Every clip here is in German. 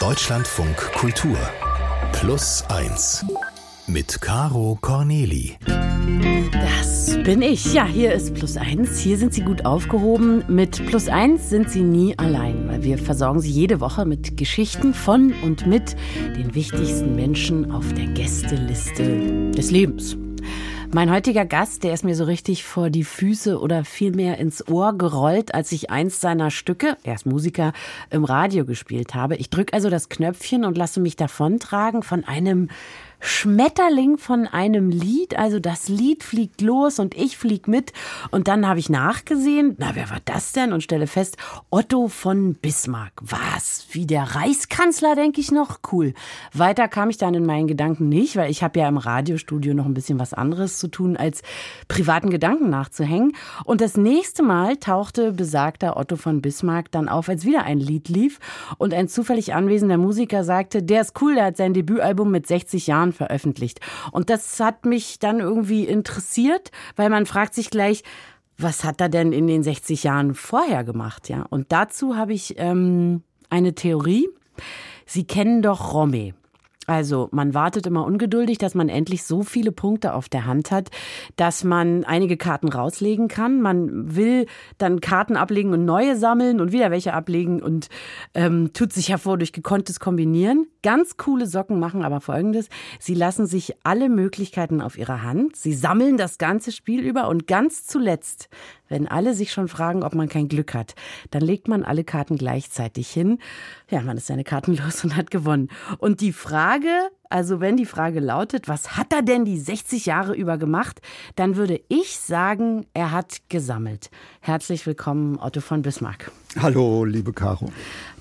Deutschlandfunk Kultur Plus 1 mit Caro Corneli. Das bin ich. Ja, hier ist Plus 1. Hier sind Sie gut aufgehoben. Mit Plus 1 sind Sie nie allein, weil wir versorgen Sie jede Woche mit Geschichten von und mit den wichtigsten Menschen auf der Gästeliste des Lebens. Mein heutiger Gast, der ist mir so richtig vor die Füße oder vielmehr ins Ohr gerollt, als ich eins seiner Stücke, er ist Musiker, im Radio gespielt habe. Ich drücke also das Knöpfchen und lasse mich davontragen von einem Schmetterling von einem Lied. Also das Lied fliegt los und ich flieg mit. Und dann habe ich nachgesehen, na, wer war das denn? Und stelle fest, Otto von Bismarck. Was? Wie der Reichskanzler, denke ich noch? Cool. Weiter kam ich dann in meinen Gedanken nicht, weil ich habe ja im Radiostudio noch ein bisschen was anderes zu tun, als privaten Gedanken nachzuhängen. Und das nächste Mal tauchte besagter Otto von Bismarck dann auf, als wieder ein Lied lief und ein zufällig anwesender Musiker sagte, der ist cool, der hat sein Debütalbum mit 60 Jahren Jahren veröffentlicht. Und das hat mich dann irgendwie interessiert, weil man fragt sich gleich, was hat er denn in den 60 Jahren vorher gemacht, ja? Und dazu habe ich ähm, eine Theorie. Sie kennen doch Romme. Also man wartet immer ungeduldig, dass man endlich so viele Punkte auf der Hand hat, dass man einige Karten rauslegen kann. Man will dann Karten ablegen und neue sammeln und wieder welche ablegen und ähm, tut sich hervor durch gekonntes Kombinieren. Ganz coole Socken machen aber folgendes. Sie lassen sich alle Möglichkeiten auf ihrer Hand. Sie sammeln das ganze Spiel über und ganz zuletzt wenn alle sich schon fragen, ob man kein Glück hat, dann legt man alle Karten gleichzeitig hin. Ja, man ist seine Karten los und hat gewonnen. Und die Frage, also wenn die Frage lautet, was hat er denn die 60 Jahre über gemacht, dann würde ich sagen, er hat gesammelt. Herzlich willkommen, Otto von Bismarck. Hallo, liebe Caro.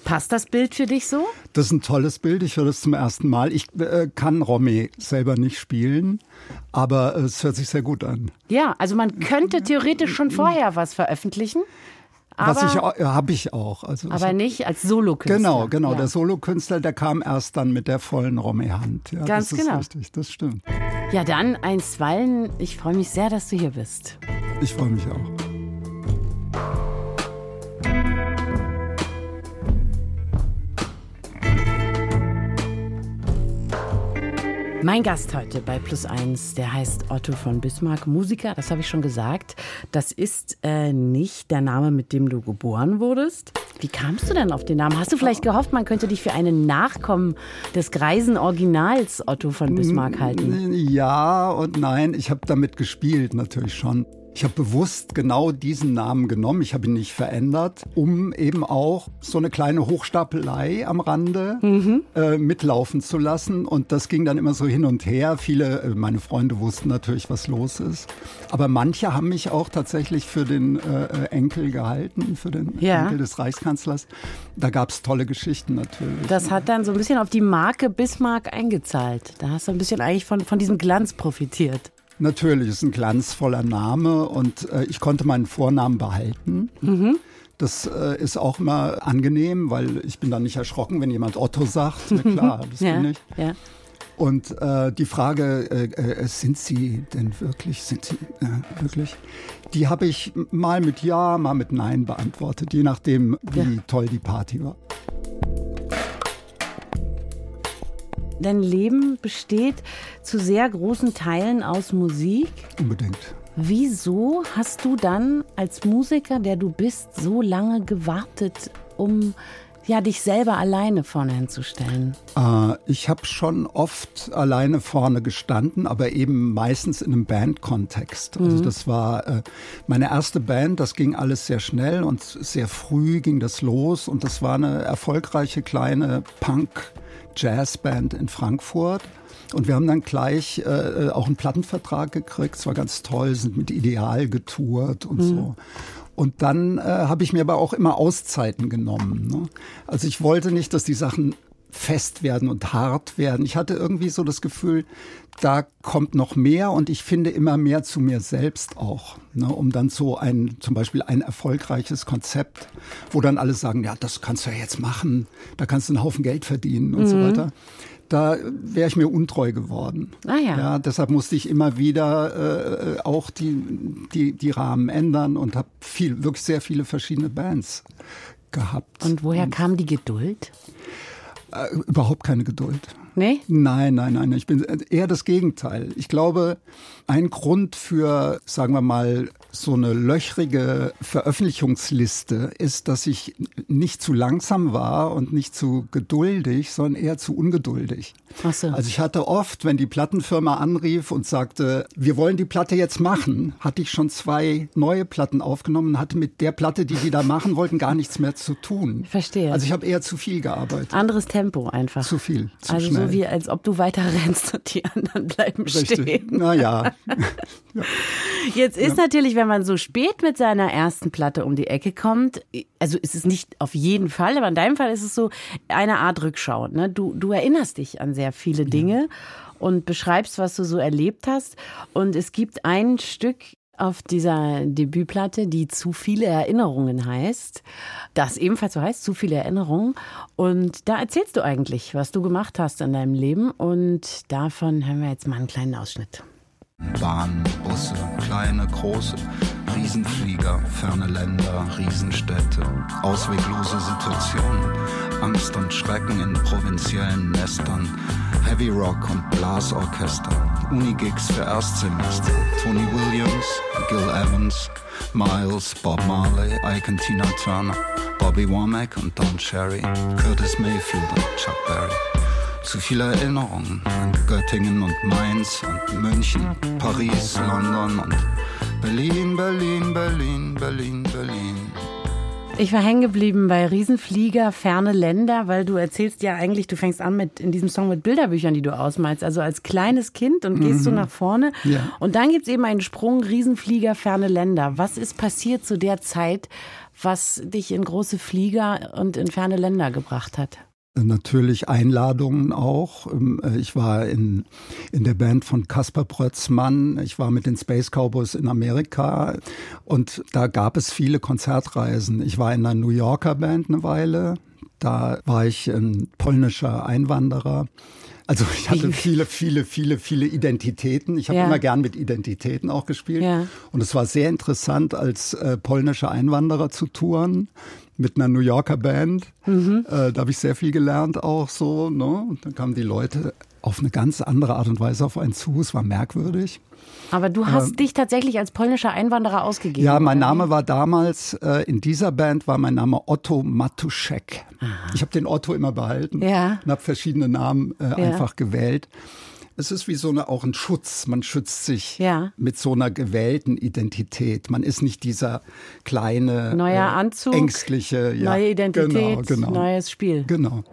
Passt das Bild für dich so? Das ist ein tolles Bild. Ich höre das zum ersten Mal. Ich äh, kann Romy selber nicht spielen, aber es hört sich sehr gut an. Ja, also man könnte theoretisch schon vorher was veröffentlichen. Aber, was ich äh, habe ich auch. Also aber nicht als Solokünstler. Genau, genau. Ja. Der Solokünstler, der kam erst dann mit der vollen Romy-Hand. Ja, Ganz das genau. Ist richtig, das stimmt. Ja, dann einstweilen. Ich freue mich sehr, dass du hier bist. Ich freue mich auch. Mein Gast heute bei Plus Eins, der heißt Otto von Bismarck, Musiker, das habe ich schon gesagt. Das ist äh, nicht der Name, mit dem du geboren wurdest. Wie kamst du denn auf den Namen? Hast du vielleicht gehofft, man könnte dich für einen Nachkommen des greisen Originals Otto von Bismarck halten? Ja und nein, ich habe damit gespielt natürlich schon. Ich habe bewusst genau diesen Namen genommen. Ich habe ihn nicht verändert, um eben auch so eine kleine Hochstapelei am Rande mhm. äh, mitlaufen zu lassen. Und das ging dann immer so hin und her. Viele, äh, meine Freunde wussten natürlich, was los ist. Aber manche haben mich auch tatsächlich für den äh, Enkel gehalten, für den ja. Enkel des Reichskanzlers. Da gab es tolle Geschichten natürlich. Das hat dann so ein bisschen auf die Marke Bismarck eingezahlt. Da hast du ein bisschen eigentlich von, von diesem Glanz profitiert. Natürlich, ist ein glanzvoller Name und äh, ich konnte meinen Vornamen behalten. Mhm. Das äh, ist auch immer angenehm, weil ich bin dann nicht erschrocken, wenn jemand Otto sagt. Na klar, das ja, bin ich. Ja. Und äh, die Frage, äh, äh, sind Sie denn wirklich, sind Sie äh, wirklich? Die habe ich mal mit Ja, mal mit Nein beantwortet, je nachdem, wie ja. toll die Party war. Dein Leben besteht zu sehr großen Teilen aus Musik. Unbedingt. Wieso hast du dann als Musiker, der du bist, so lange gewartet, um ja, dich selber alleine vorne hinzustellen? Äh, ich habe schon oft alleine vorne gestanden, aber eben meistens in einem Bandkontext. Also mhm. das war äh, meine erste Band, das ging alles sehr schnell und sehr früh ging das los und das war eine erfolgreiche kleine Punk- Jazzband in Frankfurt. Und wir haben dann gleich äh, äh, auch einen Plattenvertrag gekriegt. Es war ganz toll, sind mit Ideal getourt und mhm. so. Und dann äh, habe ich mir aber auch immer Auszeiten genommen. Ne? Also ich wollte nicht, dass die Sachen fest werden und hart werden. Ich hatte irgendwie so das Gefühl, da kommt noch mehr und ich finde immer mehr zu mir selbst auch, ne, um dann so ein, zum Beispiel ein erfolgreiches Konzept, wo dann alle sagen, ja, das kannst du ja jetzt machen, da kannst du einen Haufen Geld verdienen und mhm. so weiter. Da wäre ich mir untreu geworden. Ah, ja. ja. Deshalb musste ich immer wieder äh, auch die, die, die Rahmen ändern und habe viel, wirklich sehr viele verschiedene Bands gehabt. Und woher kam die Geduld? Äh, überhaupt keine Geduld. Nee? Nein, nein, nein. Ich bin eher das Gegenteil. Ich glaube, ein Grund für, sagen wir mal, so eine löchrige Veröffentlichungsliste ist, dass ich nicht zu langsam war und nicht zu geduldig, sondern eher zu ungeduldig. Ach so. Also ich hatte oft, wenn die Plattenfirma anrief und sagte, wir wollen die Platte jetzt machen, hatte ich schon zwei neue Platten aufgenommen und hatte mit der Platte, die die da machen wollten, gar nichts mehr zu tun. Verstehe. Also ich habe eher zu viel gearbeitet. Anderes Tempo einfach. Zu viel, zu also schnell. So wie als ob du weiter rennst und die anderen bleiben Richtig. stehen. Naja, Jetzt ist natürlich, wenn man so spät mit seiner ersten Platte um die Ecke kommt, also ist es nicht auf jeden Fall, aber in deinem Fall ist es so eine Art Rückschau. Ne? Du, du erinnerst dich an sehr viele Dinge und beschreibst, was du so erlebt hast. Und es gibt ein Stück auf dieser Debütplatte, die zu viele Erinnerungen heißt, das ebenfalls so heißt, zu viele Erinnerungen. Und da erzählst du eigentlich, was du gemacht hast in deinem Leben. Und davon hören wir jetzt mal einen kleinen Ausschnitt. Bahnen, Busse, kleine, große, Riesenflieger, ferne Länder, Riesenstädte, ausweglose Situationen, Angst und Schrecken in provinziellen Nestern, Heavy Rock und Blasorchester, Unigigs für Erstsemester, Tony Williams, Gil Evans, Miles, Bob Marley, Ike und Tina Turner, Bobby Womack und Don Cherry, Curtis Mayfield und Chuck Berry. Zu viele Erinnerungen an Göttingen und Mainz und München, Paris, London und Berlin, Berlin, Berlin, Berlin, Berlin. Ich war hängen geblieben bei Riesenflieger, ferne Länder, weil du erzählst ja eigentlich, du fängst an mit in diesem Song mit Bilderbüchern, die du ausmalst, also als kleines Kind und gehst so nach vorne. Ja. Und dann gibt's eben einen Sprung, Riesenflieger, ferne Länder. Was ist passiert zu der Zeit, was dich in große Flieger und in ferne Länder gebracht hat? Natürlich Einladungen auch. Ähm, äh, Ich war in, in der Band von Kaspar Brötzmann. Ich war mit den Space Cowboys in Amerika und da gab es viele Konzertreisen. Ich war in einer New Yorker Band eine Weile. Da war ich ein polnischer Einwanderer. Also ich hatte viele, viele, viele, viele Identitäten. Ich habe Ja. immer gern mit Identitäten auch gespielt. Ja. Und es war sehr interessant, als äh, polnischer Einwanderer zu touren mit einer New Yorker Band. Mhm. Äh, da habe ich sehr viel gelernt auch so. Ne? Und dann kamen die Leute auf eine ganz andere Art und Weise auf einen zu. Es war merkwürdig. Aber du hast dich tatsächlich als polnischer Einwanderer ausgegeben. Ja, mein wie? Name war damals, äh, in dieser Band war mein Name Otto Matuszek. Ich habe den Otto immer behalten Ja. und habe verschiedene Namen äh, einfach gewählt. Es ist wie so eine, auch ein Schutz. Man schützt sich Ja. mit so einer gewählten Identität. Man ist nicht dieser kleine, Neuer Anzug, ängstliche, ja, Neue Identität, genau, genau. neues Spiel. Genau.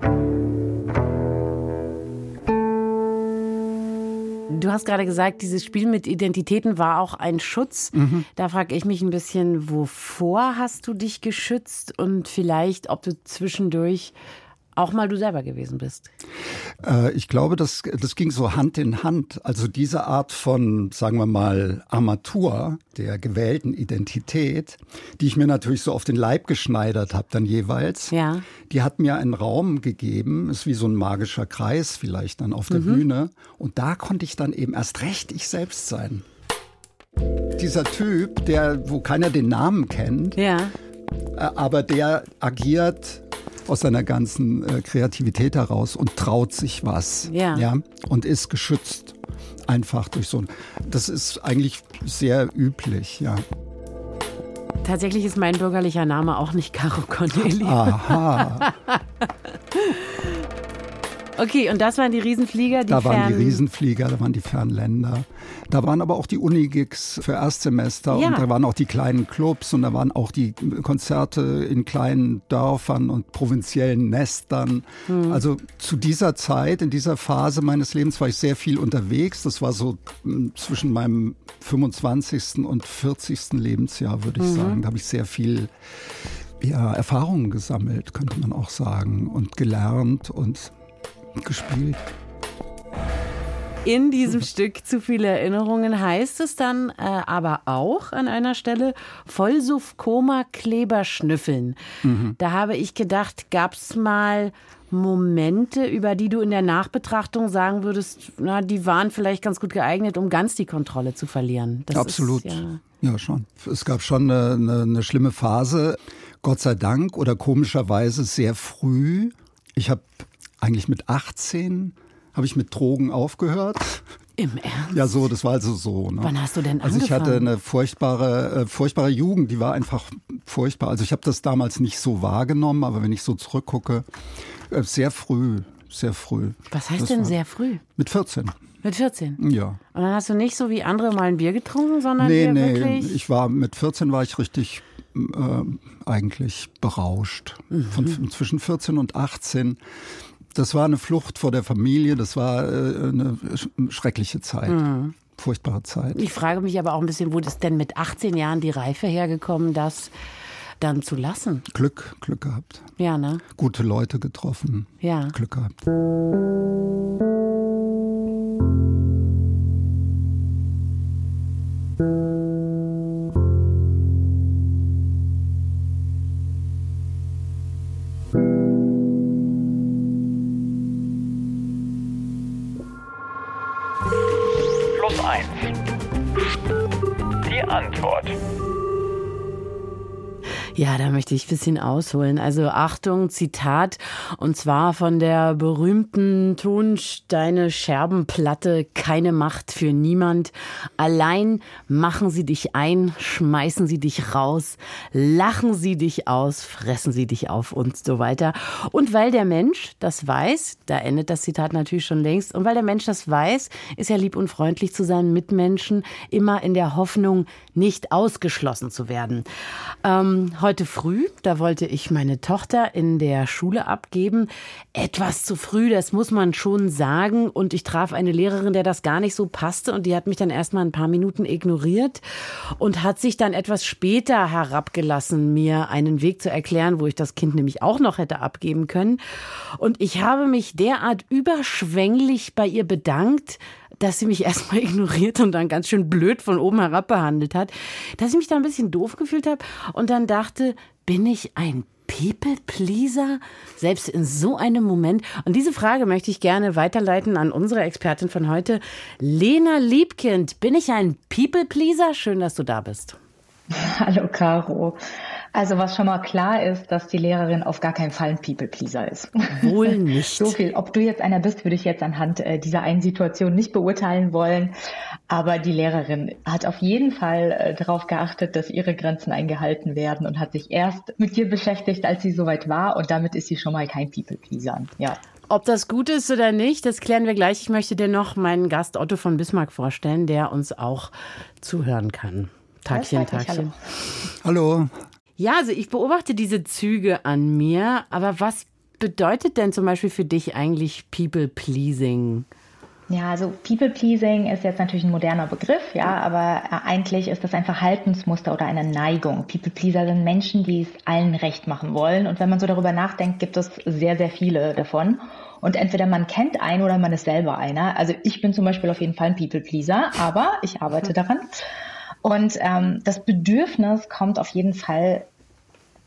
Du hast gerade gesagt, dieses Spiel mit Identitäten war auch ein Schutz. Mhm. Da frage ich mich ein bisschen, wovor hast du dich geschützt und vielleicht, ob du zwischendurch auch mal du selber gewesen bist. Äh, ich glaube, das, das ging so Hand in Hand. Also diese Art von, sagen wir mal, Armatur der gewählten Identität, die ich mir natürlich so auf den Leib geschneidert habe dann jeweils, Ja. die hat mir einen Raum gegeben, ist wie so ein magischer Kreis vielleicht dann auf der Mhm. Bühne. Und da konnte ich dann eben erst recht ich selbst sein. Dieser Typ, der, wo keiner den Namen kennt, Ja. äh, aber der agiert aus seiner ganzen äh, Kreativität heraus und traut sich was. Ja. ja. Und ist geschützt. Einfach durch so ein. Das ist eigentlich sehr üblich, ja. Tatsächlich ist mein bürgerlicher Name auch nicht Caro Corneli. Aha. Okay, und das waren die Riesenflieger, die Da waren die fern- Riesenflieger, da waren die Fernländer. Da waren aber auch die Unigigs für Erstsemester Ja. und da waren auch die kleinen Clubs und da waren auch die Konzerte in kleinen Dörfern und provinziellen Nestern. Hm. Also zu dieser Zeit, in dieser Phase meines Lebens war ich sehr viel unterwegs. Das war so mm, zwischen meinem 25. und 40. Lebensjahr, würde Mhm. ich sagen. Da habe ich sehr viel ja, Erfahrungen gesammelt, könnte man auch sagen, und gelernt und gespielt. In diesem Stück zu viele Erinnerungen heißt es dann äh, aber auch an einer Stelle Vollsuff, Koma, Kleber, Schnüffeln. Da habe ich gedacht, gab es mal Momente, über die du in der Nachbetrachtung sagen würdest, na, die waren vielleicht ganz gut geeignet, um ganz die Kontrolle zu verlieren. Das Absolut. Ist, ja, Ja, schon. Es gab schon eine, eine, eine schlimme Phase, Gott sei Dank oder komischerweise sehr früh. Ich habe eigentlich mit 18 habe ich mit Drogen aufgehört. Im Ernst? Ja, so, das war also so. Ne? Wann hast du denn Also ich angefangen? hatte eine furchtbare, äh, furchtbare Jugend, die war einfach furchtbar. Also ich habe das damals nicht so wahrgenommen, aber wenn ich so zurückgucke, äh, sehr früh, sehr früh. Was heißt Das denn sehr früh? Mit 14, Mit 14? ja. Und dann hast du nicht so wie andere mal ein Bier getrunken, sondern Nee, nee, wirklich... ich war, mit 14 war ich richtig äh, eigentlich berauscht. Von Mhm. zwischen 14 und 18. Das war eine Flucht vor der Familie, das war äh, eine sch schreckliche Zeit. Mhm. Furchtbare Zeit. Ich frage mich aber auch ein bisschen, wo ist denn mit 18 Jahren die Reife hergekommen, das dann zu lassen? Glück, Glück gehabt. Ja, ne? Gute Leute getroffen. Ja. Glück gehabt. Ja, da möchte ich ein bisschen ausholen. Also Achtung, Zitat, und zwar von der berühmten Tonsteine Scherbenplatte Keine Macht für niemand. Allein machen sie dich ein, schmeißen sie dich raus, lachen sie dich aus, fressen sie dich auf und so weiter. Und weil der Mensch das weiß, da endet das Zitat natürlich schon längst, und weil der Mensch das weiß, ist er lieb und freundlich zu seinen Mitmenschen, immer in der Hoffnung, nicht ausgeschlossen zu werden. Ähm, heute früh, da wollte ich meine Tochter in der Schule abgeben. Etwas zu früh, das muss man schon sagen. Und ich traf eine Lehrerin, der das gar nicht so passte. Und die hat mich dann erstmal ein paar Minuten ignoriert und hat sich dann etwas später herabgelassen, mir einen Weg zu erklären, wo ich das Kind nämlich auch noch hätte abgeben können. Und ich habe mich derart überschwänglich bei ihr bedankt, dass sie mich erstmal ignoriert und dann ganz schön blöd von oben herab behandelt hat, dass ich mich da ein bisschen doof gefühlt habe und dann dachte, bin ich ein People-Pleaser? Selbst in so einem Moment. Und diese Frage möchte ich gerne weiterleiten an unsere Expertin von heute, Lena Liebkind. Bin ich ein People-Pleaser? Schön, dass du da bist. Hallo Caro. Also was schon mal klar ist, dass die Lehrerin auf gar keinen Fall ein People-Pleaser ist. Wohl nicht. So viel. Ob du jetzt einer bist, würde ich jetzt anhand äh, dieser einen Situation nicht beurteilen wollen. Aber die Lehrerin hat auf jeden Fall äh, darauf geachtet, dass ihre Grenzen eingehalten werden und hat sich erst mit dir beschäftigt, als sie soweit war. Und damit ist sie schon mal kein People-Pleaser. Ja. Ob das gut ist oder nicht, das klären wir gleich. Ich möchte dir noch meinen Gast Otto von Bismarck vorstellen, der uns auch zuhören kann. Tagchen. Tagchen. Hallo. Ja, also ich beobachte diese Züge an mir, aber was bedeutet denn zum Beispiel für dich eigentlich People Pleasing? Ja, also People-Pleasing ist jetzt natürlich ein moderner Begriff, ja, aber äh, eigentlich ist das ein Verhaltensmuster oder eine Neigung. People-Pleaser sind Menschen, die es allen recht machen wollen. Und wenn man so darüber nachdenkt, gibt es sehr, sehr viele davon. Und entweder man kennt einen oder man ist selber einer. Also ich bin zum Beispiel auf jeden Fall ein People-Pleaser, aber ich arbeite daran. Und ähm, das Bedürfnis kommt auf jeden Fall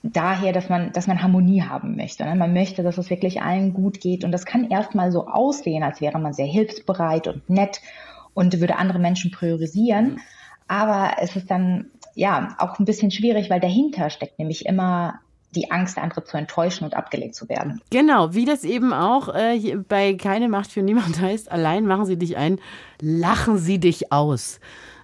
daher, dass man, dass man Harmonie haben möchte. Ne? Man möchte, dass es wirklich allen gut geht. Und das kann erstmal so aussehen, als wäre man sehr hilfsbereit und nett und würde andere Menschen priorisieren. Aber es ist dann ja auch ein bisschen schwierig, weil dahinter steckt nämlich immer die Angst, andere zu enttäuschen und abgelehnt zu werden. Genau, wie das eben auch äh, bei Keine Macht für niemand heißt, allein machen sie dich ein, lachen sie dich aus.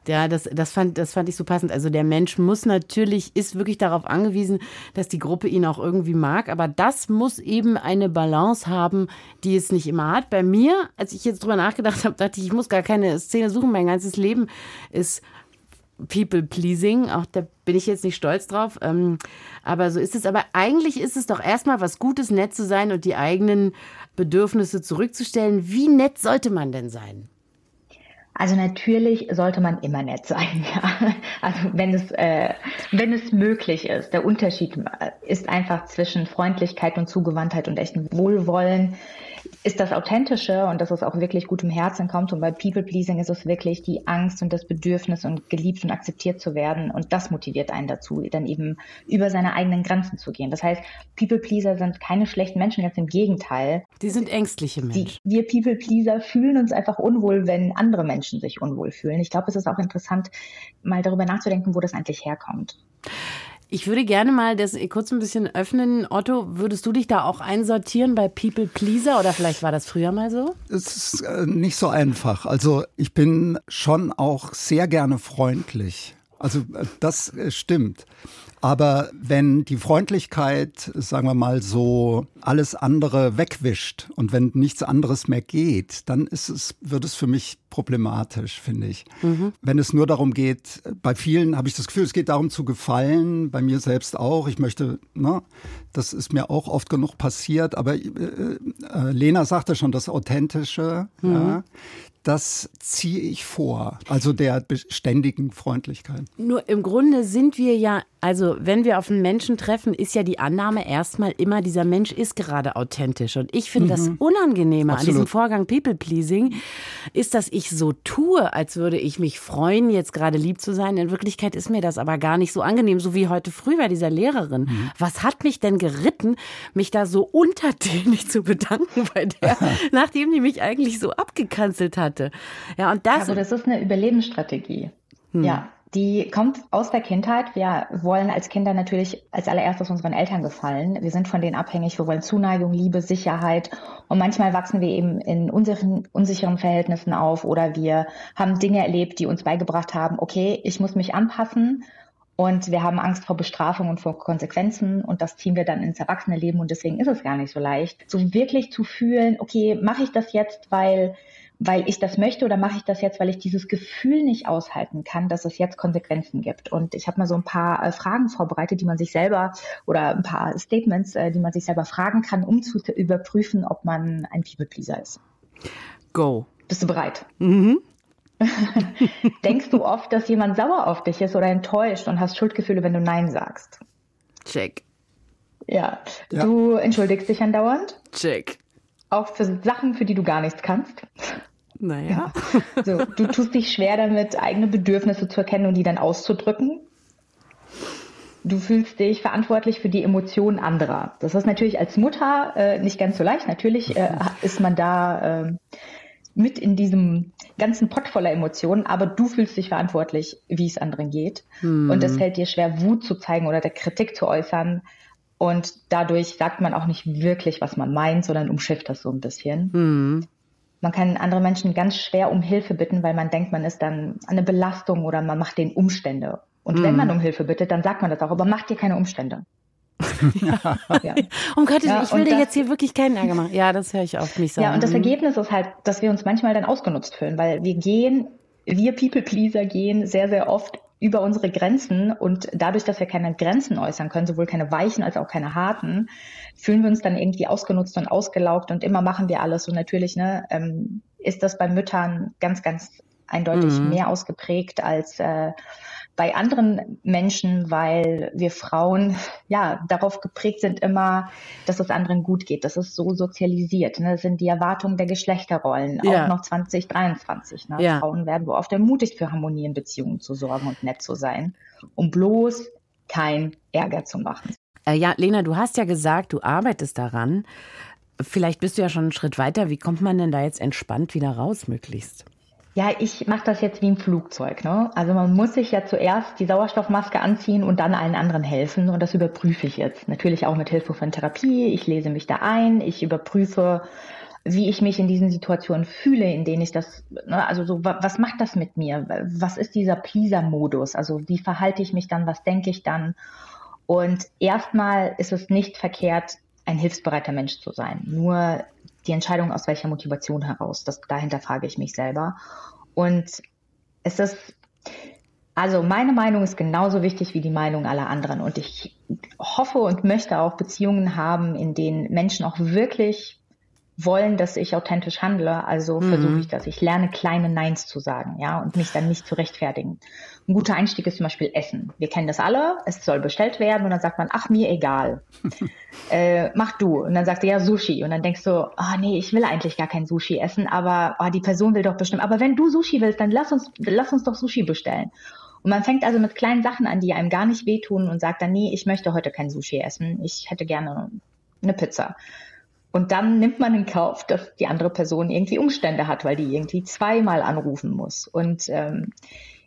Ja, das, das, fand, das fand ich so passend. Also der Mensch muss natürlich, ist wirklich darauf angewiesen, dass die Gruppe ihn auch irgendwie mag. Aber das muss eben eine Balance haben, die es nicht immer hat. Bei mir, als ich jetzt drüber nachgedacht habe, dachte ich, ich muss gar keine Szene suchen. Mein ganzes Leben ist People-Pleasing. Auch da bin ich jetzt nicht stolz drauf. Ähm, aber so ist es. Aber eigentlich ist es doch erstmal was Gutes, nett zu sein und die eigenen Bedürfnisse zurückzustellen. Wie nett sollte man denn sein? Also natürlich sollte man immer nett sein, ja. Also wenn es, äh, wenn es möglich ist. Der Unterschied ist einfach zwischen Freundlichkeit und Zugewandtheit und echtem Wohlwollen. Ist das Authentische und dass es auch wirklich gut im Herzen kommt. Und bei People-Pleasing ist es wirklich die Angst und das Bedürfnis und geliebt und akzeptiert zu werden. Und das motiviert einen dazu, dann eben über seine eigenen Grenzen zu gehen. Das heißt, People-Pleaser sind keine schlechten Menschen, ganz im Gegenteil. Die sind ängstliche Die, Menschen. wir People-Pleaser fühlen uns einfach unwohl, wenn andere Menschen sich unwohl fühlen. Ich glaube, es ist auch interessant, mal darüber nachzudenken, wo das eigentlich herkommt. Ich würde gerne mal das kurz ein bisschen öffnen. Otto, würdest du dich da auch einsortieren bei People Pleaser oder vielleicht war das früher mal so? Es ist äh, nicht so einfach. Also ich bin schon auch sehr gerne freundlich. Also äh, das äh, stimmt. Aber wenn die Freundlichkeit, sagen wir mal so, alles andere wegwischt und wenn nichts anderes mehr geht, dann ist es, wird es für mich problematisch, finde ich. Mhm. Wenn es nur darum geht, bei vielen habe ich das Gefühl, es geht darum zu gefallen, bei mir selbst auch. Ich möchte, ne, das ist mir auch oft genug passiert, aber äh, äh, Lena sagte schon, das Authentische, mhm. ja, das ziehe ich vor, also der beständigen Freundlichkeit. Nur im Grunde sind wir ja, also wenn wir auf einen Menschen treffen, ist ja die Annahme erstmal immer, dieser Mensch ist gerade authentisch. Und ich finde mhm. das Unangenehme Absolut. an diesem Vorgang People-Pleasing, ist, dass ich so tue, als würde ich mich freuen, jetzt gerade lieb zu sein. In Wirklichkeit ist mir das aber gar nicht so angenehm, so wie heute früh bei dieser Lehrerin. Mhm. Was hat mich denn geritten, mich da so untertänig zu bedanken bei der, nachdem die mich eigentlich so abgekanzelt hat? Hatte. Ja, und das. Also das ist eine Überlebensstrategie. Hm. Ja. Die kommt aus der Kindheit. Wir wollen als Kinder natürlich als allererstes unseren Eltern gefallen. Wir sind von denen abhängig. Wir wollen Zuneigung, Liebe, Sicherheit. Und manchmal wachsen wir eben in unsicheren, unsicheren Verhältnissen auf oder wir haben Dinge erlebt, die uns beigebracht haben, okay, ich muss mich anpassen. Und wir haben Angst vor Bestrafung und vor Konsequenzen und das ziehen wir dann ins Erwachsene-Leben und deswegen ist es gar nicht so leicht, so wirklich zu fühlen, okay, mache ich das jetzt, weil weil ich das möchte oder mache ich das jetzt, weil ich dieses Gefühl nicht aushalten kann, dass es jetzt Konsequenzen gibt. Und ich habe mal so ein paar äh, Fragen vorbereitet, die man sich selber oder ein paar Statements, äh, die man sich selber fragen kann, um zu überprüfen, ob man ein People-Pleaser ist. Go. Bist du bereit? Mhm. Denkst du oft, dass jemand sauer auf dich ist oder enttäuscht und hast Schuldgefühle, wenn du Nein sagst? Check. Ja. ja. Du entschuldigst dich andauernd? Check. Auch für Sachen, für die du gar nichts kannst? Naja. Ja. So, du tust dich schwer damit, eigene Bedürfnisse zu erkennen und die dann auszudrücken. Du fühlst dich verantwortlich für die Emotionen anderer. Das ist natürlich als Mutter äh, nicht ganz so leicht. Natürlich äh, ist man da äh, mit in diesem ganzen Pott voller Emotionen, aber du fühlst dich verantwortlich, wie es anderen geht. Hm. Und es fällt dir schwer, Wut zu zeigen oder der Kritik zu äußern. Und dadurch sagt man auch nicht wirklich, was man meint, sondern umschifft das so ein bisschen. Hm. Man kann andere Menschen ganz schwer um Hilfe bitten, weil man denkt, man ist dann eine Belastung oder man macht den Umstände. Und mhm. wenn man um Hilfe bittet, dann sagt man das auch, aber macht dir keine Umstände. ja. ja. Um Gottes Willen, ich will dir das, jetzt hier wirklich keinen Ärger machen. Ja, das höre ich oft nicht sagen. Ja, und das Ergebnis ist halt, dass wir uns manchmal dann ausgenutzt fühlen, weil wir gehen, wir People-Pleaser gehen sehr, sehr oft über unsere Grenzen und dadurch, dass wir keine Grenzen äußern können, sowohl keine weichen als auch keine harten, fühlen wir uns dann irgendwie ausgenutzt und ausgelaugt und immer machen wir alles. Und natürlich ne, ähm, ist das bei Müttern ganz, ganz eindeutig mhm. mehr ausgeprägt als äh, bei anderen Menschen, weil wir Frauen ja darauf geprägt sind immer, dass es anderen gut geht. Das ist so sozialisiert. Ne? Das sind die Erwartungen der Geschlechterrollen, ja. auch noch 2023. Ne? Ja. Frauen werden wohl oft ermutigt, für Harmonie in Beziehungen zu sorgen und nett zu sein, um bloß kein Ärger zu machen. Äh, ja, Lena, du hast ja gesagt, du arbeitest daran. Vielleicht bist du ja schon einen Schritt weiter. Wie kommt man denn da jetzt entspannt wieder raus, möglichst? Ja, ich mache das jetzt wie im Flugzeug. Ne? Also man muss sich ja zuerst die Sauerstoffmaske anziehen und dann allen anderen helfen. Und das überprüfe ich jetzt. Natürlich auch mit Hilfe von Therapie. Ich lese mich da ein. Ich überprüfe, wie ich mich in diesen Situationen fühle, in denen ich das, ne, also so, was macht das mit mir? Was ist dieser Pleaser-Modus? Also wie verhalte ich mich dann? Was denke ich dann? Und erstmal ist es nicht verkehrt, ein hilfsbereiter Mensch zu sein. Nur die Entscheidung aus welcher Motivation heraus. Das, dahinter frage ich mich selber. Und es ist, also meine Meinung ist genauso wichtig wie die Meinung aller anderen. Und ich hoffe und möchte auch Beziehungen haben, in denen Menschen auch wirklich wollen, dass ich authentisch handle, also mhm. versuche ich das. Ich lerne kleine Neins zu sagen, ja, und mich dann nicht zu rechtfertigen. Ein guter Einstieg ist zum Beispiel Essen. Wir kennen das alle, es soll bestellt werden und dann sagt man, ach, mir egal. äh, mach du. Und dann sagt er, ja, Sushi. Und dann denkst du, ah, oh, nee, ich will eigentlich gar kein Sushi essen, aber oh, die Person will doch bestimmt. Aber wenn du Sushi willst, dann lass uns, lass uns doch Sushi bestellen. Und man fängt also mit kleinen Sachen an, die einem gar nicht wehtun und sagt dann, nee, ich möchte heute kein Sushi essen. Ich hätte gerne eine Pizza. Und dann nimmt man in Kauf, dass die andere Person irgendwie Umstände hat, weil die irgendwie zweimal anrufen muss. Und ähm,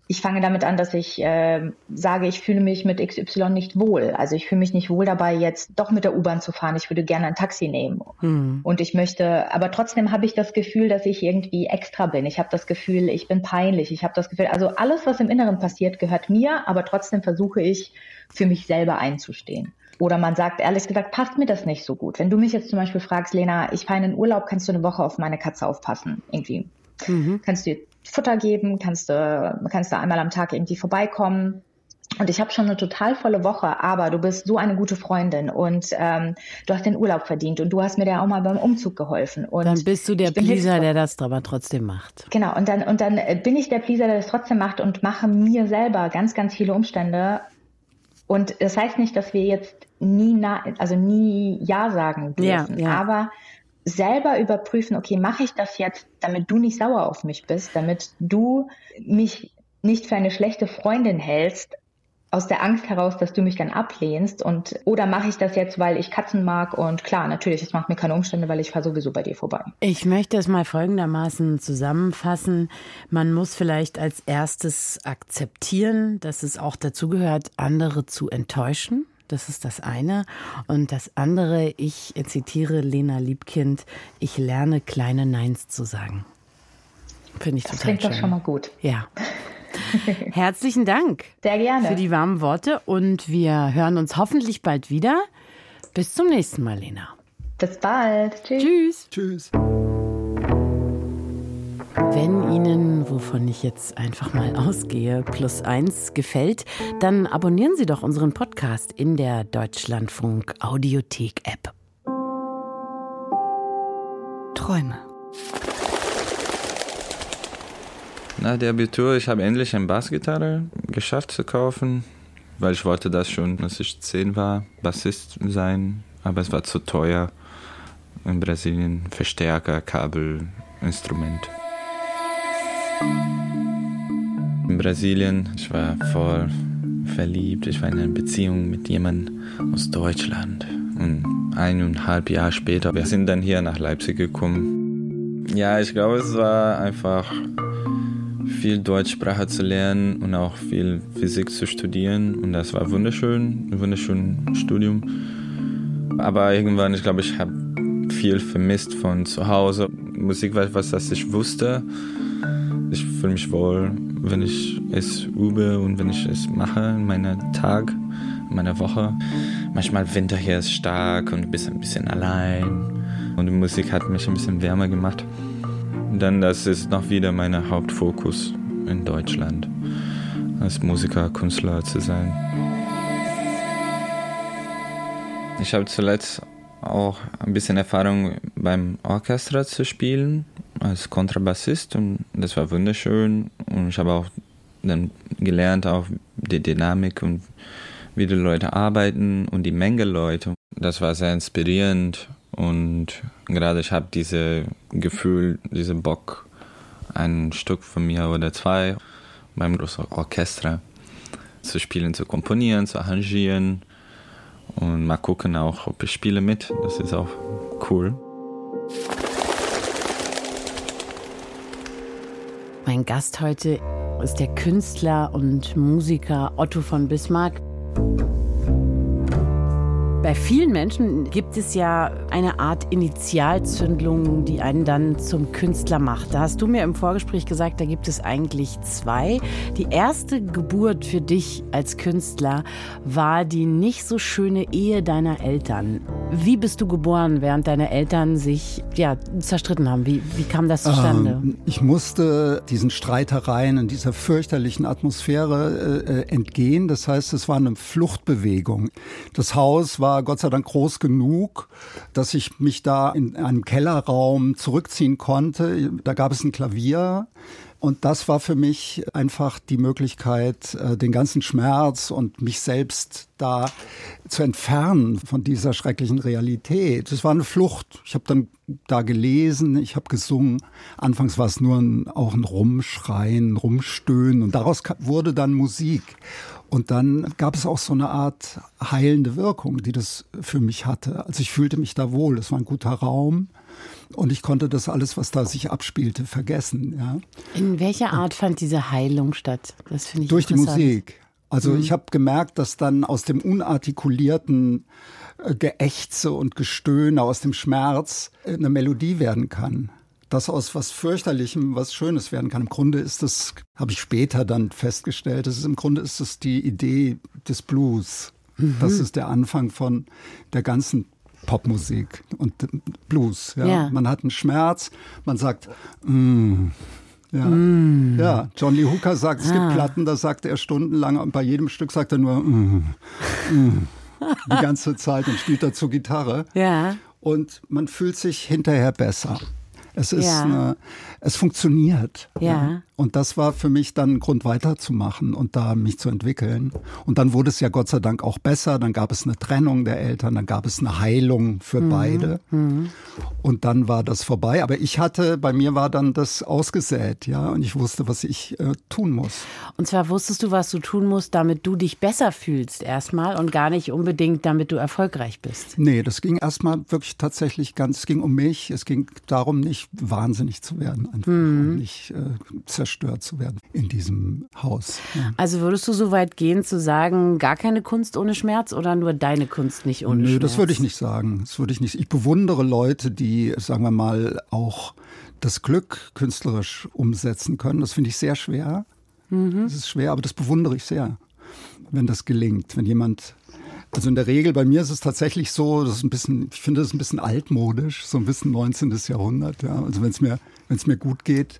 ich fange damit an, dass ich äh, sage, ich fühle mich mit XY nicht wohl. Also ich fühle mich nicht wohl dabei, jetzt doch mit der U-Bahn zu fahren. Ich würde gerne ein Taxi nehmen. Mhm. Und ich möchte, aber trotzdem habe ich das Gefühl, dass ich irgendwie extra bin. Ich habe das Gefühl, ich bin peinlich. Ich habe das Gefühl, also alles, was im Inneren passiert, gehört mir, aber trotzdem versuche ich, für mich selber einzustehen. Oder man sagt, ehrlich gesagt, passt mir das nicht so gut. Wenn du mich jetzt zum Beispiel fragst, Lena, ich fahre in den Urlaub, kannst du eine Woche auf meine Katze aufpassen? Irgendwie. Mhm. Kannst du Futter geben, kannst du, kannst du einmal am Tag irgendwie vorbeikommen. Und ich habe schon eine total volle Woche, aber du bist so eine gute Freundin und ähm, du hast den Urlaub verdient und du hast mir da auch mal beim Umzug geholfen. Und dann bist du der Pleaser, der das aber trotzdem macht. Genau, und dann, und dann bin ich der Pleaser, der das trotzdem macht und mache mir selber ganz, ganz viele Umstände. Und das heißt nicht, dass wir jetzt nie, na, also nie Ja sagen dürfen, ja, ja. aber selber überprüfen, okay, mache ich das jetzt, damit du nicht sauer auf mich bist, damit du mich nicht für eine schlechte Freundin hältst, aus der Angst heraus, dass du mich dann ablehnst und oder mache ich das jetzt, weil ich Katzen mag und klar, natürlich, es macht mir keine Umstände, weil ich fahre sowieso bei dir vorbei. Ich möchte es mal folgendermaßen zusammenfassen. Man muss vielleicht als erstes akzeptieren, dass es auch dazugehört, andere zu enttäuschen. Das ist das eine. Und das andere, ich zitiere Lena Liebkind, ich lerne kleine Neins zu sagen. Finde ich total das klingt schön. doch schon mal gut. Ja. Herzlichen Dank. Sehr gerne. Für die warmen Worte und wir hören uns hoffentlich bald wieder. Bis zum nächsten Mal, Lena. Bis bald. Tschüss. Tschüss. Tschüss. Wenn Ihnen, wovon ich jetzt einfach mal ausgehe, plus eins gefällt, dann abonnieren Sie doch unseren Podcast in der Deutschlandfunk Audiothek App. Träume. Nach der Abitur, ich habe endlich eine Bassgitarre geschafft zu kaufen, weil ich wollte das schon, als ich zehn war, Bassist sein, aber es war zu teuer. In Brasilien Verstärker, Kabel, Instrument. In Brasilien, ich war voll verliebt. Ich war in einer Beziehung mit jemandem aus Deutschland. Und eineinhalb Jahre später, wir sind dann hier nach Leipzig gekommen. Ja, ich glaube, es war einfach viel Deutschsprache zu lernen und auch viel Physik zu studieren. Und das war wunderschön, ein wunderschönes Studium. Aber irgendwann, ich glaube, ich habe viel vermisst von zu Hause. Musik war etwas, das ich wusste. Ich fühle mich wohl, wenn ich es übe und wenn ich es mache in meinem Tag, in meiner Woche. Manchmal Winter hier ist stark und du bist ein bisschen allein. Und die Musik hat mich ein bisschen wärmer gemacht. Dann, das ist noch wieder mein Hauptfokus in Deutschland, als Musiker, Künstler zu sein. Ich habe zuletzt auch ein bisschen Erfahrung beim Orchester zu spielen als Kontrabassist und das war wunderschön und ich habe auch dann gelernt auch die Dynamik und wie die Leute arbeiten und die Menge Leute. Das war sehr inspirierend und gerade ich habe dieses Gefühl, diesen Bock, ein Stück von mir oder zwei beim großen Orchester zu spielen, zu komponieren, zu arrangieren und mal gucken auch, ob ich spiele mit. Das ist auch cool. Mein Gast heute ist der Künstler und Musiker Otto von Bismarck. Bei vielen Menschen gibt es ja eine Art Initialzündung, die einen dann zum Künstler macht. Da hast du mir im Vorgespräch gesagt, da gibt es eigentlich zwei. Die erste Geburt für dich als Künstler war die nicht so schöne Ehe deiner Eltern. Wie bist du geboren, während deine Eltern sich ja, zerstritten haben? Wie, wie kam das zustande? Ähm, ich musste diesen Streitereien in dieser fürchterlichen Atmosphäre äh, äh entgehen. Das heißt, es war eine Fluchtbewegung. Das Haus war war Gott sei Dank groß genug, dass ich mich da in einem Kellerraum zurückziehen konnte. Da gab es ein Klavier. Und das war für mich einfach die Möglichkeit, äh, den ganzen Schmerz und mich selbst da zu entfernen von dieser schrecklichen Realität. Es war eine Flucht. Ich habe dann da gelesen, ich habe gesungen. Anfangs war es nur ein, auch ein Rumschreien, Rumstöhnen und daraus wurde dann Musik. Und dann gab es auch so eine Art heilende Wirkung, die das für mich hatte. Also ich fühlte mich da wohl. Es war ein guter Raum. und ich konnte das alles, was da sich abspielte, vergessen. Ja. In welcher Art fand diese Heilung statt? Das finde ich Durch die Musik. Also mhm. ich habe gemerkt, dass dann aus dem unartikulierten äh, Geächze und Gestöhne, aus dem Schmerz äh, eine Melodie werden kann. Dass aus was fürchterlichem was Schönes werden kann. Im Grunde ist das, habe ich später dann festgestellt, das ist, im Grunde ist es die Idee des Blues. Mhm. Das ist der Anfang von der ganzen Popmusik und Blues. Ja. ja. Man hat einen Schmerz, man sagt, mm, ja. Mm. ja, John Lee Hooker sagt, es ah. gibt Platten, da sagt er stundenlang und bei jedem Stück sagt er nur mm, mm, die ganze Zeit und spielt dazu Gitarre. Ja. Und man fühlt sich hinterher besser. Es ist, ja. eine, es funktioniert. Ja. ja. Und das war für mich dann ein Grund weiterzumachen und da mich zu entwickeln. Und dann wurde es ja Gott sei Dank auch besser. Dann gab es eine Trennung der Eltern, dann gab es eine Heilung für mhm. beide. Mhm. Und dann war das vorbei. Aber ich hatte, bei mir war dann das ausgesät, ja, und ich wusste, was ich äh, tun muss. Und zwar wusstest du, was du tun musst, damit du dich besser fühlst erstmal und gar nicht unbedingt, damit du erfolgreich bist. Nee, das ging erstmal wirklich tatsächlich ganz, es ging um mich. Es ging darum, nicht wahnsinnig zu werden, einfach mhm. nicht äh, zerstört zu werden in diesem Haus. Ja. Also würdest du so weit gehen zu sagen, gar keine Kunst ohne Schmerz oder nur deine Kunst nicht ohne Nö, Schmerz? das würde ich nicht sagen. Das würde ich nicht. Ich bewundere Leute, die, sagen wir mal, auch das Glück künstlerisch umsetzen können. Das finde ich sehr schwer. Mhm. Das ist schwer, aber das bewundere ich sehr, wenn das gelingt. Wenn jemand also in der Regel, bei mir ist es tatsächlich so, das ist ein bisschen, ich finde das ein bisschen altmodisch, so ein bisschen 19. Jahrhundert. Ja. Also wenn es mir, wenn es mir gut geht,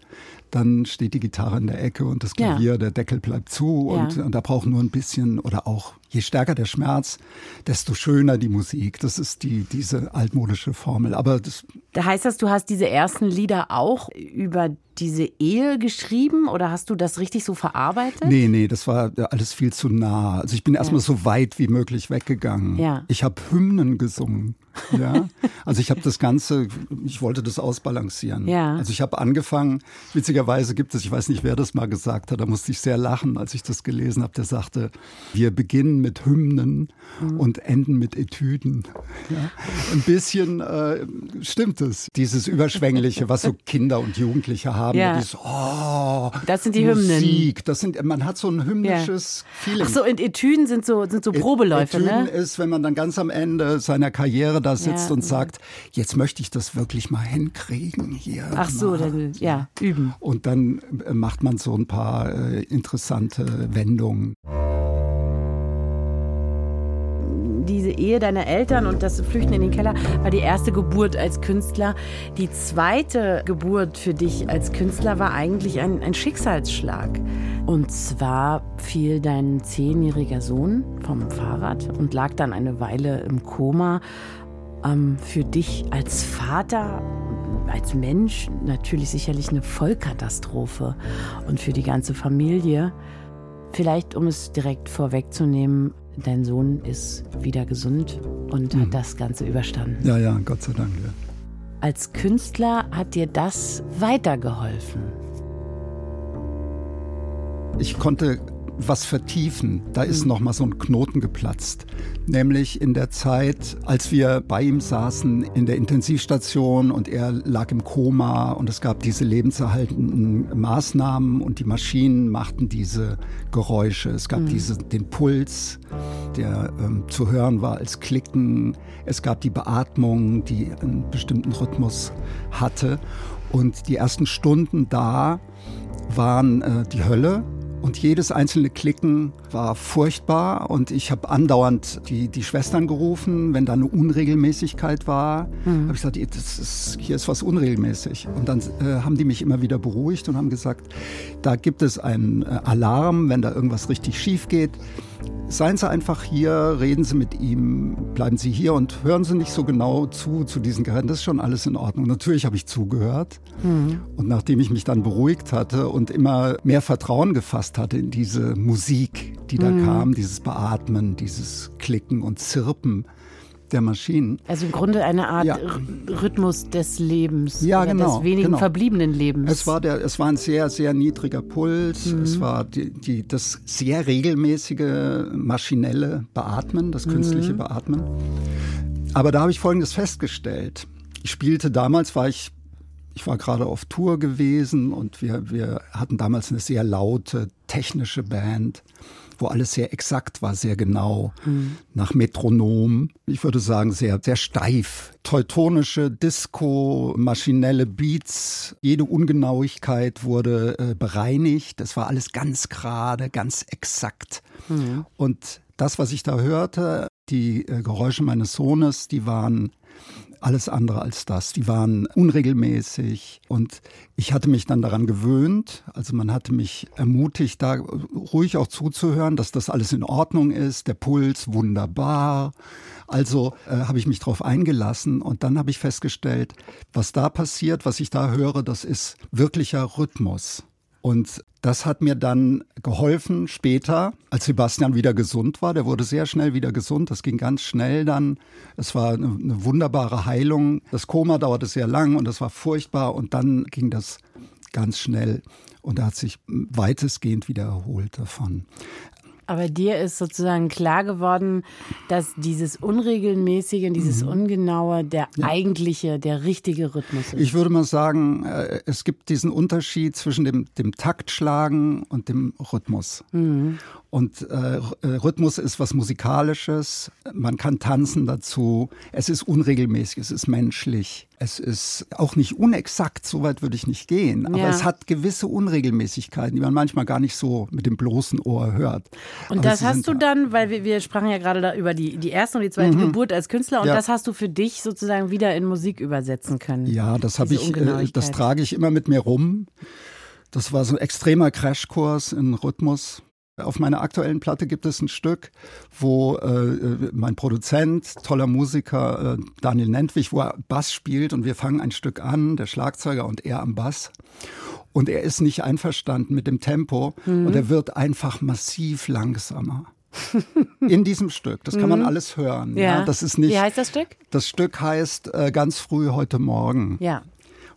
dann steht die Gitarre in der Ecke und das Klavier, ja. der Deckel bleibt zu und, ja. und da braucht nur ein bisschen oder auch je stärker der Schmerz, desto schöner die Musik. Das ist die, diese altmodische Formel. Aber das. Da heißt das, du hast diese ersten Lieder auch über diese Ehe geschrieben oder hast du das richtig so verarbeitet? Nee, nee, das war alles viel zu nah. Also ich bin erstmal ja. so weit wie möglich weggegangen. Ja. Ich habe Hymnen gesungen. Ja, also ich habe das Ganze, ich wollte das ausbalancieren. Ja. Also ich habe angefangen, witzigerweise gibt es, ich weiß nicht, wer das mal gesagt hat, da musste ich sehr lachen, als ich das gelesen habe. Der sagte, wir beginnen mit Hymnen mhm. und enden mit Etüden. Ja, ein bisschen äh, stimmt es, dieses Überschwängliche, was so Kinder und Jugendliche haben. Ja. Dieses, oh, das sind die Musik. Hymnen. Das sind, man hat so ein hymnisches ja. Feeling. Ach so, und Etüden sind so, sind so Probeläufe, Etüden ne? ist, wenn man dann ganz am Ende seiner Karriere da sitzt ja. und sagt, jetzt möchte ich das wirklich mal hinkriegen hier. Ach so, dann, ja, üben. Und dann äh, macht man so ein paar äh, interessante Wendungen diese Ehe deiner Eltern und das Flüchten in den Keller war die erste Geburt als Künstler. Die zweite Geburt für dich als Künstler war eigentlich ein, ein Schicksalsschlag. Und zwar fiel dein zehnjähriger Sohn vom Fahrrad und lag dann eine Weile im Koma. Ähm, für dich als Vater als Mensch natürlich sicherlich eine Vollkatastrophe und für die ganze Familie. Vielleicht, um es direkt vorwegzunehmen, dein Sohn ist wieder gesund und mhm. hat das Ganze überstanden. Ja, ja, Gott sei Dank. Ja. Als Künstler hat dir das weitergeholfen? Ich konnte was vertiefen. Da ist mhm. noch mal so ein Knoten geplatzt. Nämlich in der Zeit, als wir bei ihm saßen in der Intensivstation und er lag im Koma und es gab diese lebenserhaltenden Maßnahmen und die Maschinen machten diese Geräusche. Es gab mhm. diese, den Puls, der ähm, zu hören war als Klicken. Es gab die Beatmung, die einen bestimmten Rhythmus hatte. Und die ersten Stunden da waren äh, die Hölle und jedes einzelne Klicken war furchtbar und ich habe andauernd die, die Schwestern gerufen, wenn da eine Unregelmäßigkeit war. Mhm. habe ich gesagt, ist, hier ist was unregelmäßig. Und dann äh, haben die mich immer wieder beruhigt und haben gesagt, da gibt es einen äh, Alarm, wenn da irgendwas richtig schief geht. Seien Sie einfach hier, reden Sie mit ihm, bleiben Sie hier und hören Sie nicht so genau zu, zu diesen Geräten. Das ist schon alles in Ordnung. Natürlich habe ich zugehört. Mhm. Und nachdem ich mich dann beruhigt hatte und immer mehr Vertrauen gefasst hatte in diese Musik, die da mhm. kam, dieses Beatmen, dieses Klicken und Zirpen, der Maschinen. Also im Grunde eine Art ja. Rhythmus des Lebens. Ja, genau. Des wenigen genau. verbliebenen Lebens. Es war, der, es war ein sehr, sehr niedriger Puls. Mhm. Es war die, die, das sehr regelmäßige maschinelle Beatmen, das künstliche mhm. Beatmen. Aber da habe ich Folgendes festgestellt. ich spielte damals, war ich ich war gerade auf Tour gewesen und wir, wir hatten damals eine sehr laute technische Band, wo alles sehr exakt war, sehr genau, mhm. nach Metronom. Ich würde sagen, sehr, sehr steif. Teutonische Disco, maschinelle Beats, jede Ungenauigkeit wurde äh, bereinigt. Das war alles ganz gerade, ganz exakt. Mhm. Und das, was ich da hörte, die äh, Geräusche meines Sohnes, die waren alles andere als das. Die waren unregelmäßig und ich hatte mich dann daran gewöhnt. Also man hatte mich ermutigt, da ruhig auch zuzuhören, dass das alles in Ordnung ist. Der Puls wunderbar. Also äh, habe ich mich darauf eingelassen und dann habe ich festgestellt, was da passiert, was ich da höre, das ist wirklicher Rhythmus. Und das hat mir dann geholfen später, als Sebastian wieder gesund war. Der wurde sehr schnell wieder gesund. Das ging ganz schnell dann. Es war eine, eine wunderbare Heilung. Das Koma dauerte sehr lang und das war furchtbar. Und dann ging das ganz schnell. Und er hat sich weitestgehend wieder erholt davon. Aber dir ist sozusagen klar geworden, dass dieses Unregelmäßige und dieses mhm. Ungenaue der ja. eigentliche, der richtige Rhythmus ist. Ich würde mal sagen, äh, es gibt diesen Unterschied zwischen dem, dem Taktschlagen und dem Rhythmus. Mhm. Und äh, äh, Rhythmus ist was Musikalisches. Man kann tanzen dazu. Es ist unregelmäßig, es ist menschlich. Es ist auch nicht unexakt, so weit würde ich nicht gehen. Aber ja. es hat gewisse Unregelmäßigkeiten, die man manchmal gar nicht so mit dem bloßen Ohr hört. Und Aber das hast du dann, weil wir, wir sprachen ja gerade über die, die erste und die zweite mhm. Geburt als Künstler, und ja. das hast du für dich sozusagen wieder in Musik übersetzen können. Ja, das habe ich, äh, das trage ich immer mit mir rum. Das war so ein extremer Crashkurs in Rhythmus. Auf meiner aktuellen Platte gibt es ein Stück, wo äh, mein Produzent, toller Musiker äh, Daniel Nentwich, wo er Bass spielt und wir fangen ein Stück an, der Schlagzeuger und er am Bass. Und er ist nicht einverstanden mit dem Tempo mhm. und er wird einfach massiv langsamer. In diesem Stück. Das kann man mhm. alles hören. Ja. ja. Das ist nicht, Wie heißt das Stück? Das Stück heißt äh, ganz früh heute Morgen. Ja.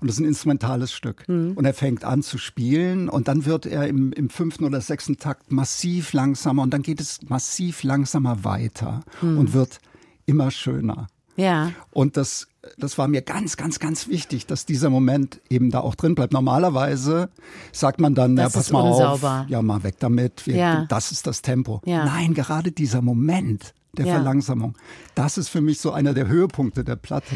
Und das ist ein instrumentales Stück. Mhm. Und er fängt an zu spielen und dann wird er im, im fünften oder sechsten Takt massiv langsamer und dann geht es massiv langsamer weiter mhm. und wird immer schöner. Ja. Und das, das war mir ganz, ganz, ganz wichtig, dass dieser Moment eben da auch drin bleibt. Normalerweise sagt man dann, das ja, pass mal unsauber. auf, ja, mal weg damit, wir, ja. das ist das Tempo. Ja. Nein, gerade dieser Moment der ja. Verlangsamung, das ist für mich so einer der Höhepunkte der Platte.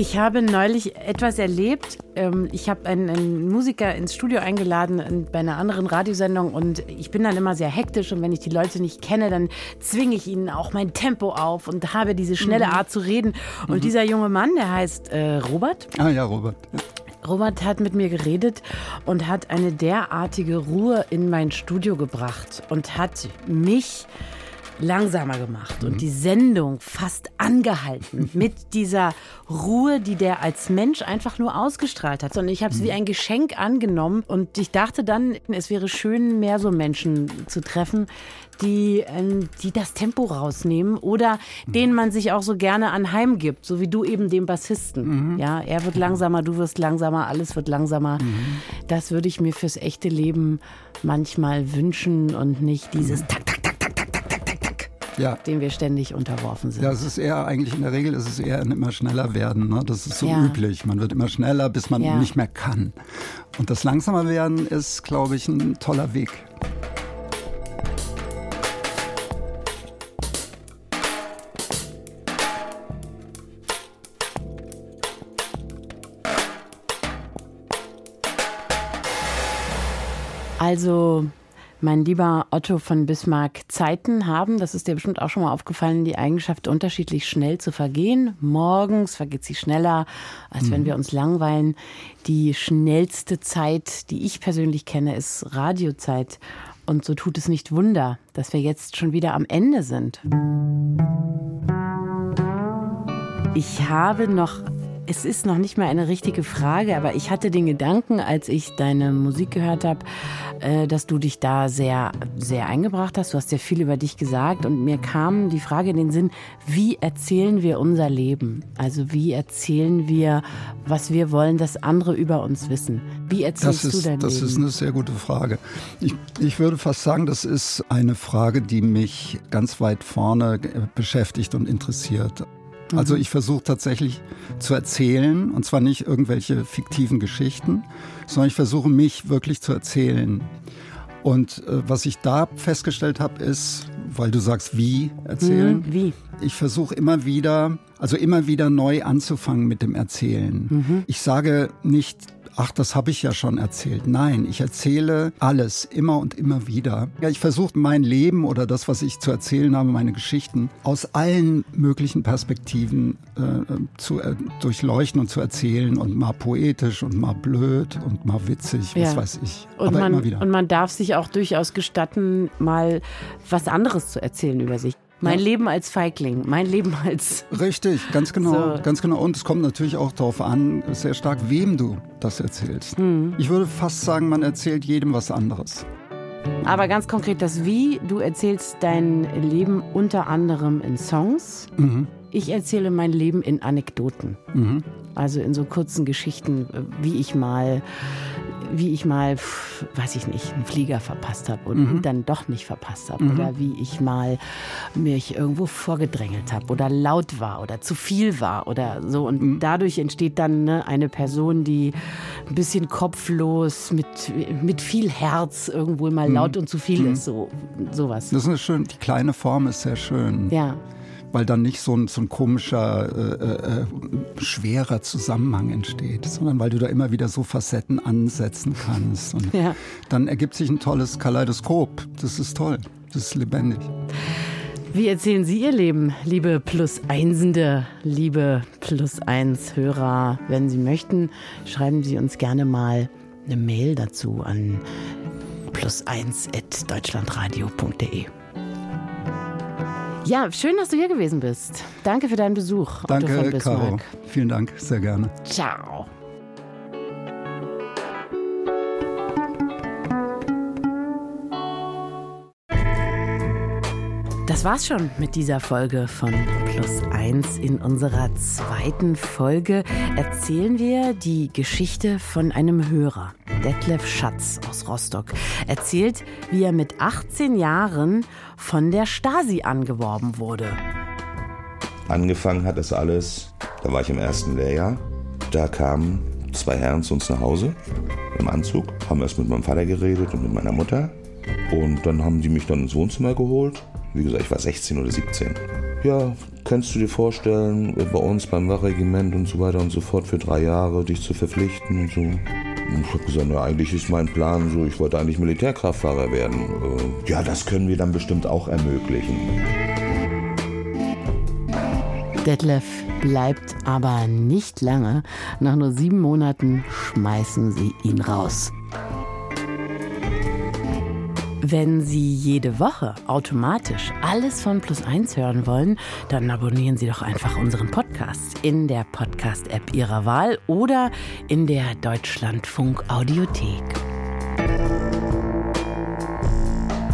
Ich habe neulich etwas erlebt. Ähm, ich habe einen, Musiker ins Studio eingeladen bei einer anderen Radiosendung und ich bin dann immer sehr hektisch und wenn ich die Leute nicht kenne, dann zwinge ich ihnen auch mein Tempo auf und habe diese schnelle mhm. Art zu reden. Und mhm. dieser junge Mann, der heißt äh, Robert. Ah ja, Robert. Ja. Robert hat mit mir geredet und hat eine derartige Ruhe in mein Studio gebracht und hat mich langsamer gemacht und mhm. die Sendung fast angehalten mit dieser Ruhe, die der als Mensch einfach nur ausgestrahlt hat. Und ich habe es wie mhm. ein Geschenk angenommen und ich dachte dann, es wäre schön, mehr so Menschen zu treffen, die, ähm, die das Tempo rausnehmen oder mhm. denen man sich auch so gerne anheimgibt, so wie du eben dem Bassisten. Mhm. Ja, er wird langsamer, du wirst langsamer, alles wird langsamer. Mhm. Das würde ich mir fürs echte Leben manchmal wünschen und nicht dieses Tak, Tak, Tak, ja. dem wir ständig unterworfen sind. Ja, es ist eher eigentlich in der Regel ist es eher ein immer schneller werden. Ne? Das ist so ja. üblich. Man wird immer schneller, bis man ja. nicht mehr kann. Und das langsamer werden ist, glaube ich, ein toller Weg. Also, mein lieber Otto von Bismarck, Zeiten haben, das ist dir bestimmt auch schon mal aufgefallen, die Eigenschaft, unterschiedlich schnell zu vergehen. Morgens vergeht sie schneller, als mhm. wenn wir uns langweilen. Die schnellste Zeit, die ich persönlich kenne, ist Radiozeit. Und so tut es nicht Wunder, dass wir jetzt schon wieder am Ende sind. Ich habe noch es ist noch nicht mal eine richtige Frage, aber ich hatte den Gedanken, als ich deine Musik gehört habe, äh, dass du dich da sehr, sehr eingebracht hast. Du hast sehr viel über dich gesagt und mir kam die Frage in den Sinn, wie erzählen wir unser Leben? Also wie erzählen wir, was wir wollen, dass andere über uns wissen? Wie erzählst ist, du dein das Leben? Das ist eine sehr gute Frage. Ich, ich würde fast sagen, das ist eine Frage, die mich ganz weit vorne beschäftigt und interessiert. Also ich versuche tatsächlich zu erzählen, und zwar nicht irgendwelche fiktiven Geschichten, sondern ich versuche mich wirklich zu erzählen. Und äh, was ich da festgestellt habe, ist, weil du sagst, wie erzählen. Mhm, wie? Ich versuche immer wieder, also immer wieder neu anzufangen mit dem Erzählen. Mhm. Ich sage nicht, ach, das habe ich ja schon erzählt. Nein, ich erzähle alles immer und immer wieder. Ja, ich versuche mein Leben oder das, was ich zu erzählen habe, meine Geschichten aus allen möglichen Perspektiven äh, zu äh, durchleuchten und zu erzählen und mal poetisch und mal blöd und mal witzig, was Ja. weiß ich. Und Aber man, immer wieder. und man darf sich auch durchaus gestatten, mal was anderes zu erzählen über sich. Mein Ja. Leben als Feigling, mein Leben als. Richtig, ganz genau, So. ganz genau. Und es kommt natürlich auch darauf an, sehr stark, wem du das erzählst. Hm. Ich würde fast sagen, man erzählt jedem was anderes. Aber ganz konkret das Wie. Du erzählst dein Leben unter anderem in Songs. Mhm. Ich erzähle mein Leben in Anekdoten. Mhm. Also in so kurzen Geschichten, wie ich mal, wie ich mal, pf, weiß ich nicht, einen Flieger verpasst habe und Mhm. dann doch nicht verpasst habe. Oder wie ich mal mich irgendwo vorgedrängelt habe oder laut war oder zu viel war oder so. Und Mhm. dadurch entsteht dann ne, eine Person, die ein bisschen kopflos, mit, mit viel Herz irgendwo Mhm. mal laut und zu viel ist. So, sowas. Das ist eine schön, die kleine Form ist sehr schön, Ja. Weil dann nicht so ein, so ein komischer, äh, äh, schwerer Zusammenhang entsteht, sondern weil du da immer wieder so Facetten ansetzen kannst. Und Ja. dann ergibt sich ein tolles Kaleidoskop. Das ist toll. Das ist lebendig. Wie erzählen Sie Ihr Leben, liebe Plus-Einsende, liebe Plus-Eins-Hörer? Wenn Sie möchten, schreiben Sie uns gerne mal eine Mail dazu an plus1.deutschlandradio.de. Ja, schön, dass du hier gewesen bist. Danke für deinen Besuch. Danke. Caro. Vielen Dank, sehr gerne. Ciao. Das war's schon mit dieser Folge von Plus 1. In unserer zweiten Folge erzählen wir die Geschichte von einem Hörer. Detlef Schatz aus Rostock erzählt, wie er mit 18 Jahren von der Stasi angeworben wurde. Angefangen hat das alles, da war ich im ersten Lehrjahr. Da kamen zwei Herren zu uns nach Hause im Anzug, haben erst mit meinem Vater geredet und mit meiner Mutter. Und dann haben die mich dann ins Wohnzimmer geholt. Wie gesagt, ich war 16 oder 17. Ja, kannst du dir vorstellen, bei uns beim Wachregiment und so weiter und so fort für drei Jahre dich zu verpflichten und so? Und ich habe gesagt, na, eigentlich ist mein Plan so, ich wollte eigentlich Militärkraftfahrer werden. Äh, ja, das können wir dann bestimmt auch ermöglichen. Detlef bleibt aber nicht lange. Nach nur sieben Monaten schmeißen sie ihn raus. Wenn Sie jede Woche automatisch alles von Plus 1 hören wollen, dann abonnieren Sie doch einfach unseren Podcast in der Podcast-App Ihrer Wahl oder in der Deutschlandfunk Audiothek.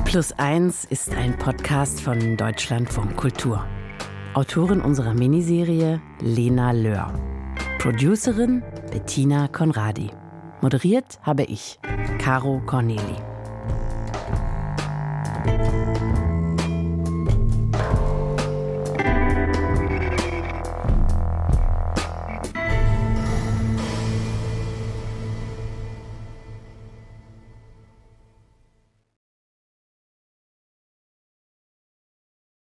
Plus 1 ist ein Podcast von Deutschlandfunk Kultur. Autorin unserer Miniserie Lena Löhr. Producerin Bettina Konradi. Moderiert habe ich, Caro Corneli.